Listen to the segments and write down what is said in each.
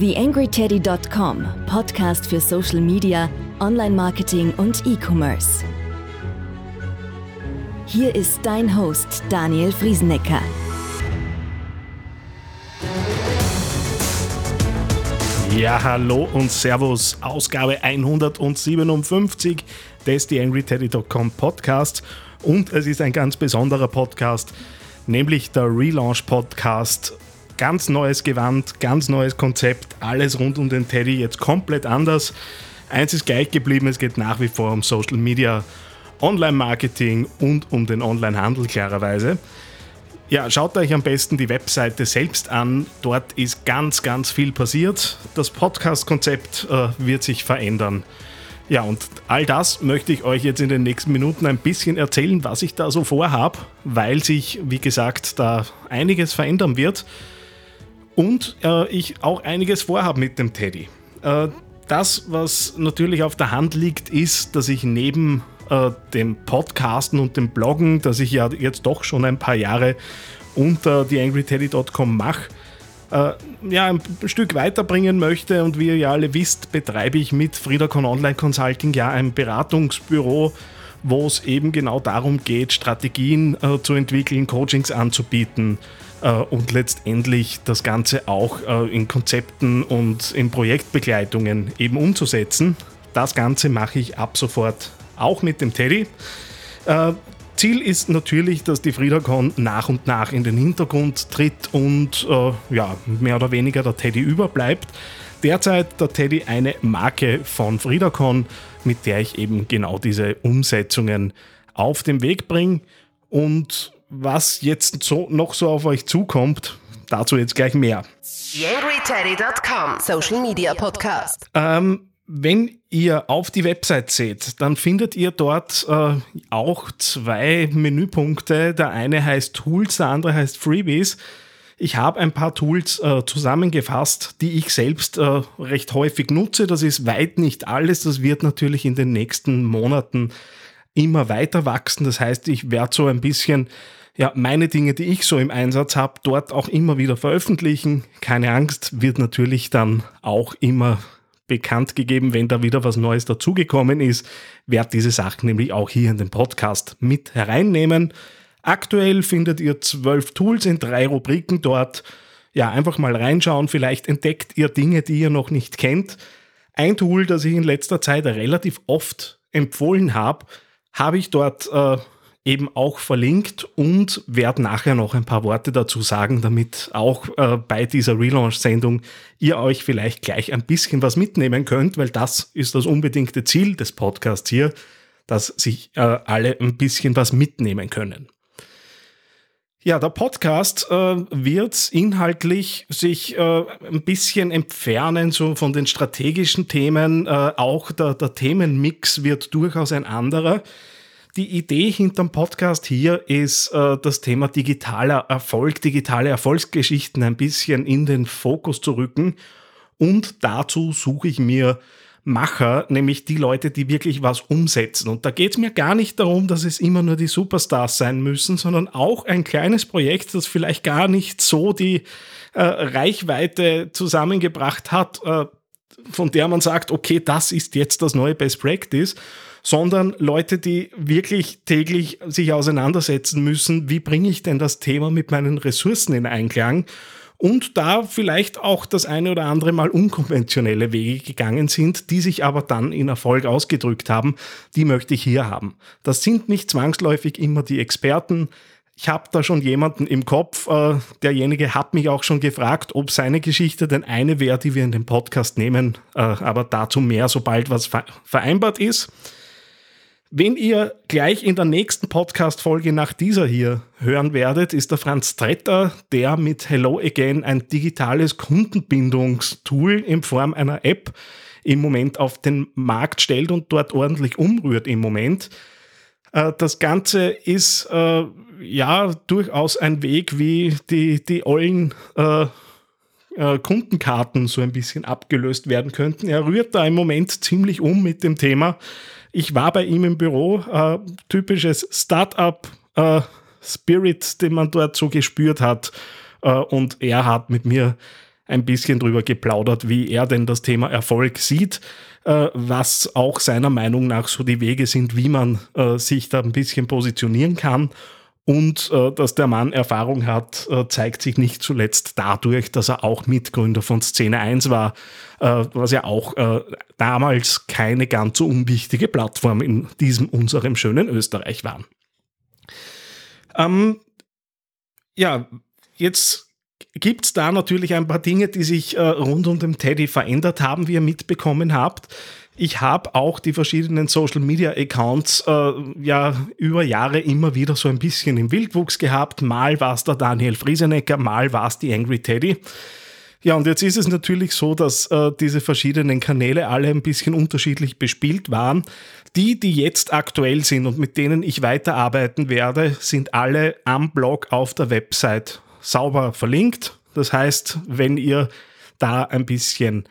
TheAngryTeddy.com, Podcast für Social Media, Online-Marketing und E-Commerce. Hier ist dein Host Daniel Friesenecker. Ja, hallo und Servus. Ausgabe 157 des TheAngryTeddy.com Podcast. Und es ist ein ganz besonderer Podcast, nämlich der Relaunch Podcast Ganz neues Gewand, ganz neues Konzept, alles rund um den Teddy jetzt komplett anders. Eins ist gleich geblieben, es geht nach wie vor um Social Media, Online-Marketing und um den Online-Handel klarerweise. Ja, schaut euch am besten die Webseite selbst an. Dort ist ganz, ganz viel passiert. Das Podcast-Konzept äh, wird sich verändern. Ja, und all das möchte ich euch jetzt in den nächsten Minuten ein bisschen erzählen, was ich da so vorhabe, weil sich, wie gesagt, da einiges verändern wird. Und äh, ich auch einiges vorhabe mit dem Teddy. Äh, das, was natürlich auf der Hand liegt, ist, dass ich neben äh, dem Podcasten und dem Bloggen, das ich ja jetzt doch schon ein paar Jahre unter theangryteddy.com mache, äh, ja, ein Stück weiterbringen möchte. Und wie ihr ja alle wisst, betreibe ich mit Friedacon Online Consulting ja ein Beratungsbüro, wo es eben genau darum geht, Strategien äh, zu entwickeln, Coachings anzubieten, und letztendlich das Ganze auch äh, in Konzepten und in Projektbegleitungen eben umzusetzen. Das Ganze mache ich ab sofort auch mit dem Teddy. Äh, Ziel ist natürlich, dass die FriedaCon nach und nach in den Hintergrund tritt und äh, ja, mehr oder weniger der Teddy überbleibt. Derzeit der Teddy eine Marke von FriedaCon, mit der ich eben genau diese Umsetzungen auf den Weg bringe. Und was jetzt so, noch so auf euch zukommt, dazu jetzt gleich mehr. YangryTeddy.com Social Media Podcast. Ähm, wenn ihr auf die Website seht, dann findet ihr dort äh, auch zwei Menüpunkte. Der eine heißt Tools, der andere heißt Freebies. Ich habe ein paar Tools äh, zusammengefasst, die ich selbst äh, recht häufig nutze. Das ist weit nicht alles. Das wird natürlich in den nächsten Monaten immer weiter wachsen. Das heißt, ich werde so ein bisschen ja, meine Dinge, die ich so im Einsatz habe, dort auch immer wieder veröffentlichen. Keine Angst, wird natürlich dann auch immer bekannt gegeben, wenn da wieder was Neues dazugekommen ist. Werde diese Sachen nämlich auch hier in den Podcast mit hereinnehmen. Aktuell findet ihr zwölf Tools in drei Rubriken dort. Ja, einfach mal reinschauen. Vielleicht entdeckt ihr Dinge, die ihr noch nicht kennt. Ein Tool, das ich in letzter Zeit relativ oft empfohlen habe, habe ich dort äh, eben auch verlinkt und werde nachher noch ein paar Worte dazu sagen, damit auch äh, bei dieser Relaunch-Sendung ihr euch vielleicht gleich ein bisschen was mitnehmen könnt, weil das ist das unbedingte Ziel des Podcasts hier, dass sich äh, alle ein bisschen was mitnehmen können. Ja, der Podcast äh, wird inhaltlich sich äh, ein bisschen entfernen so von den strategischen Themen. Äh, auch der, der Themenmix wird durchaus ein anderer. Die Idee hinterm Podcast hier ist, äh, das Thema digitaler Erfolg, digitale Erfolgsgeschichten ein bisschen in den Fokus zu rücken. Und dazu suche ich mir Macher, nämlich die Leute, die wirklich was umsetzen. Und da geht es mir gar nicht darum, dass es immer nur die Superstars sein müssen, sondern auch ein kleines Projekt, das vielleicht gar nicht so die äh, Reichweite zusammengebracht hat, äh, von der man sagt, okay, das ist jetzt das neue Best Practice sondern Leute, die wirklich täglich sich auseinandersetzen müssen, wie bringe ich denn das Thema mit meinen Ressourcen in Einklang und da vielleicht auch das eine oder andere Mal unkonventionelle Wege gegangen sind, die sich aber dann in Erfolg ausgedrückt haben, die möchte ich hier haben. Das sind nicht zwangsläufig immer die Experten. Ich habe da schon jemanden im Kopf, äh, derjenige hat mich auch schon gefragt, ob seine Geschichte denn eine wäre, die wir in den Podcast nehmen, äh, aber dazu mehr, sobald was vereinbart ist. Wen ihr gleich in der nächsten Podcast-Folge nach dieser hier hören werdet, ist der Franz Tretter, der mit Hello Again ein digitales Kundenbindungstool in Form einer App im Moment auf den Markt stellt und dort ordentlich umrührt im Moment. Äh, das Ganze ist äh, ja durchaus ein Weg, wie die, die ollen äh, äh, Kundenkarten so ein bisschen abgelöst werden könnten. Er rührt da im Moment ziemlich um mit dem Thema ich war bei ihm im Büro, äh, typisches Startup Spirit, den man dort so gespürt hat. Äh, und er hat mit mir ein bisschen drüber geplaudert, wie er denn das Thema Erfolg sieht, äh, was auch seiner Meinung nach so die Wege sind, wie man äh, sich da ein bisschen positionieren kann. Und äh, dass der Mann Erfahrung hat, äh, zeigt sich nicht zuletzt dadurch, dass er auch Mitgründer von Szene 1 war, äh, was ja auch äh, damals keine ganz so unwichtige Plattform in diesem unserem schönen Österreich war. Ähm, ja, jetzt gibt es da natürlich ein paar Dinge, die sich äh, rund um den Teddy verändert haben, wie ihr mitbekommen habt. Ich habe auch die verschiedenen Social Media Accounts äh, ja über Jahre immer wieder so ein bisschen im Wildwuchs gehabt. Mal war es der Daniel Friesenecker, mal war es die Angry Teddy. Ja, und jetzt ist es natürlich so, dass äh, diese verschiedenen Kanäle alle ein bisschen unterschiedlich bespielt waren. Die, die jetzt aktuell sind und mit denen ich weiterarbeiten werde, sind alle am Blog auf der Website sauber verlinkt. Das heißt, wenn ihr da ein bisschen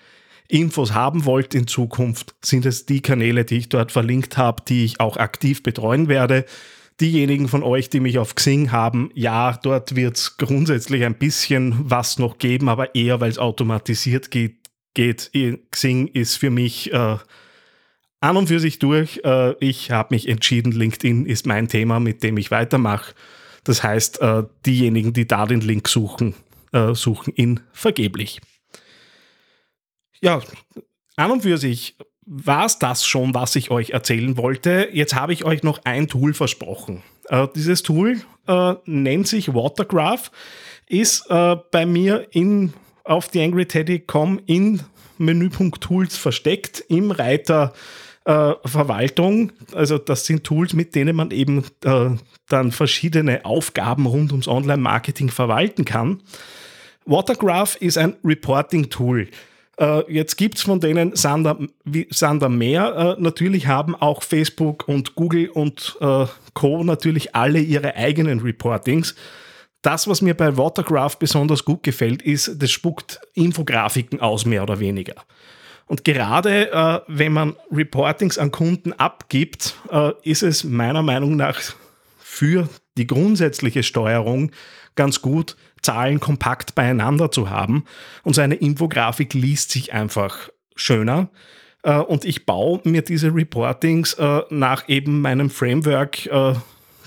Infos haben wollt in Zukunft, sind es die Kanäle, die ich dort verlinkt habe, die ich auch aktiv betreuen werde. Diejenigen von euch, die mich auf Xing haben, ja, dort wird es grundsätzlich ein bisschen was noch geben, aber eher, weil es automatisiert geht. geht. Xing ist für mich äh, an und für sich durch. Äh, ich habe mich entschieden, LinkedIn ist mein Thema, mit dem ich weitermache. Das heißt, äh, diejenigen, die da den Link suchen, äh, suchen ihn vergeblich. Ja, an und für sich war es das schon, was ich euch erzählen wollte. Jetzt habe ich euch noch ein Tool versprochen. Äh, dieses Tool äh, nennt sich Watergraph, ist äh, bei mir in, auf theangryteddy.com in Menüpunkt Tools versteckt im Reiter äh, Verwaltung. Also das sind Tools, mit denen man eben äh, dann verschiedene Aufgaben rund ums Online-Marketing verwalten kann. Watergraph ist ein Reporting-Tool. Äh, jetzt gibt es von denen Sander, Sander mehr. Äh, natürlich haben auch Facebook und Google und äh, Co. natürlich alle ihre eigenen Reportings. Das, was mir bei Watergraph besonders gut gefällt, ist, das spuckt Infografiken aus, mehr oder weniger. Und gerade äh, wenn man Reportings an Kunden abgibt, äh, ist es meiner Meinung nach für die grundsätzliche Steuerung ganz gut, Zahlen kompakt beieinander zu haben. Und so eine Infografik liest sich einfach schöner. Äh, und ich baue mir diese Reportings äh, nach eben meinem Framework, äh,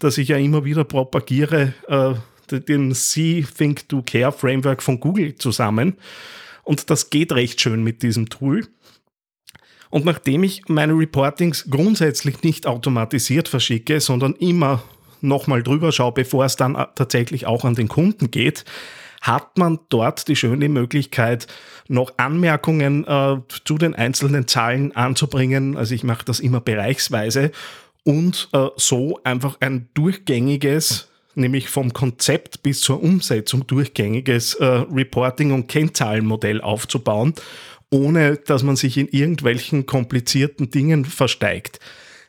das ich ja immer wieder propagiere, dem See Think Do Care Framework von Google zusammen. Und das geht recht schön mit diesem Tool. Und nachdem ich meine Reportings grundsätzlich nicht automatisiert verschicke, sondern immer nochmal drüber schaue, bevor es dann tatsächlich auch an den Kunden geht, hat man dort die schöne Möglichkeit, noch Anmerkungen äh, zu den einzelnen Zahlen anzubringen. Also ich mache das immer bereichsweise und äh, so einfach ein durchgängiges nämlich vom Konzept bis zur Umsetzung durchgängiges äh, Reporting- und Kennzahlenmodell aufzubauen, ohne dass man sich in irgendwelchen komplizierten Dingen versteigt.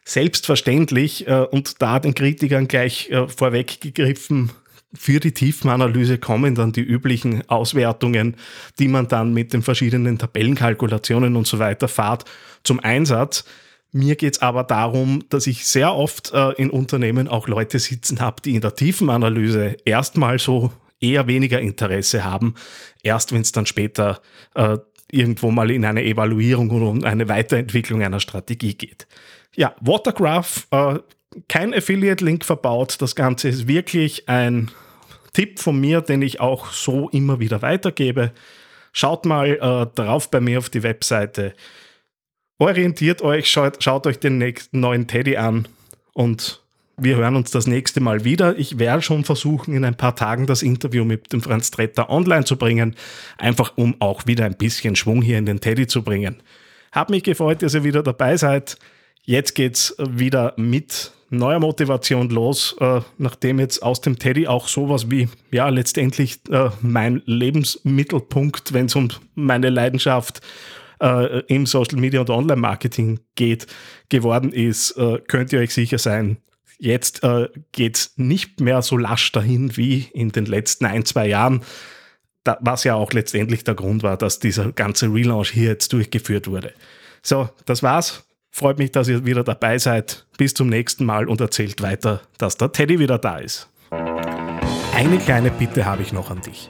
Selbstverständlich, äh, und da den Kritikern gleich äh, vorweggegriffen, für die Tiefenanalyse kommen dann die üblichen Auswertungen, die man dann mit den verschiedenen Tabellenkalkulationen und so weiter fahrt, zum Einsatz. Mir geht es aber darum, dass ich sehr oft äh, in Unternehmen auch Leute sitzen habe, die in der Tiefenanalyse erstmal so eher weniger Interesse haben, erst wenn es dann später äh, irgendwo mal in eine Evaluierung oder um eine Weiterentwicklung einer Strategie geht. Ja, Watergraph, äh, kein Affiliate-Link verbaut. Das Ganze ist wirklich ein Tipp von mir, den ich auch so immer wieder weitergebe. Schaut mal äh, drauf bei mir auf die Webseite orientiert euch, schaut, schaut euch den nächsten neuen Teddy an und wir hören uns das nächste Mal wieder. Ich werde schon versuchen, in ein paar Tagen das Interview mit dem Franz Tretter online zu bringen, einfach um auch wieder ein bisschen Schwung hier in den Teddy zu bringen. Hab mich gefreut, dass ihr wieder dabei seid. Jetzt geht's wieder mit neuer Motivation los, äh, nachdem jetzt aus dem Teddy auch sowas wie, ja, letztendlich äh, mein Lebensmittelpunkt, wenn es um meine Leidenschaft äh, im Social Media und Online Marketing geht, geworden ist, äh, könnt ihr euch sicher sein. Jetzt äh, geht es nicht mehr so lasch dahin wie in den letzten ein, zwei Jahren, da, was ja auch letztendlich der Grund war, dass dieser ganze Relaunch hier jetzt durchgeführt wurde. So, das war's. Freut mich, dass ihr wieder dabei seid. Bis zum nächsten Mal und erzählt weiter, dass der Teddy wieder da ist. Eine kleine Bitte habe ich noch an dich.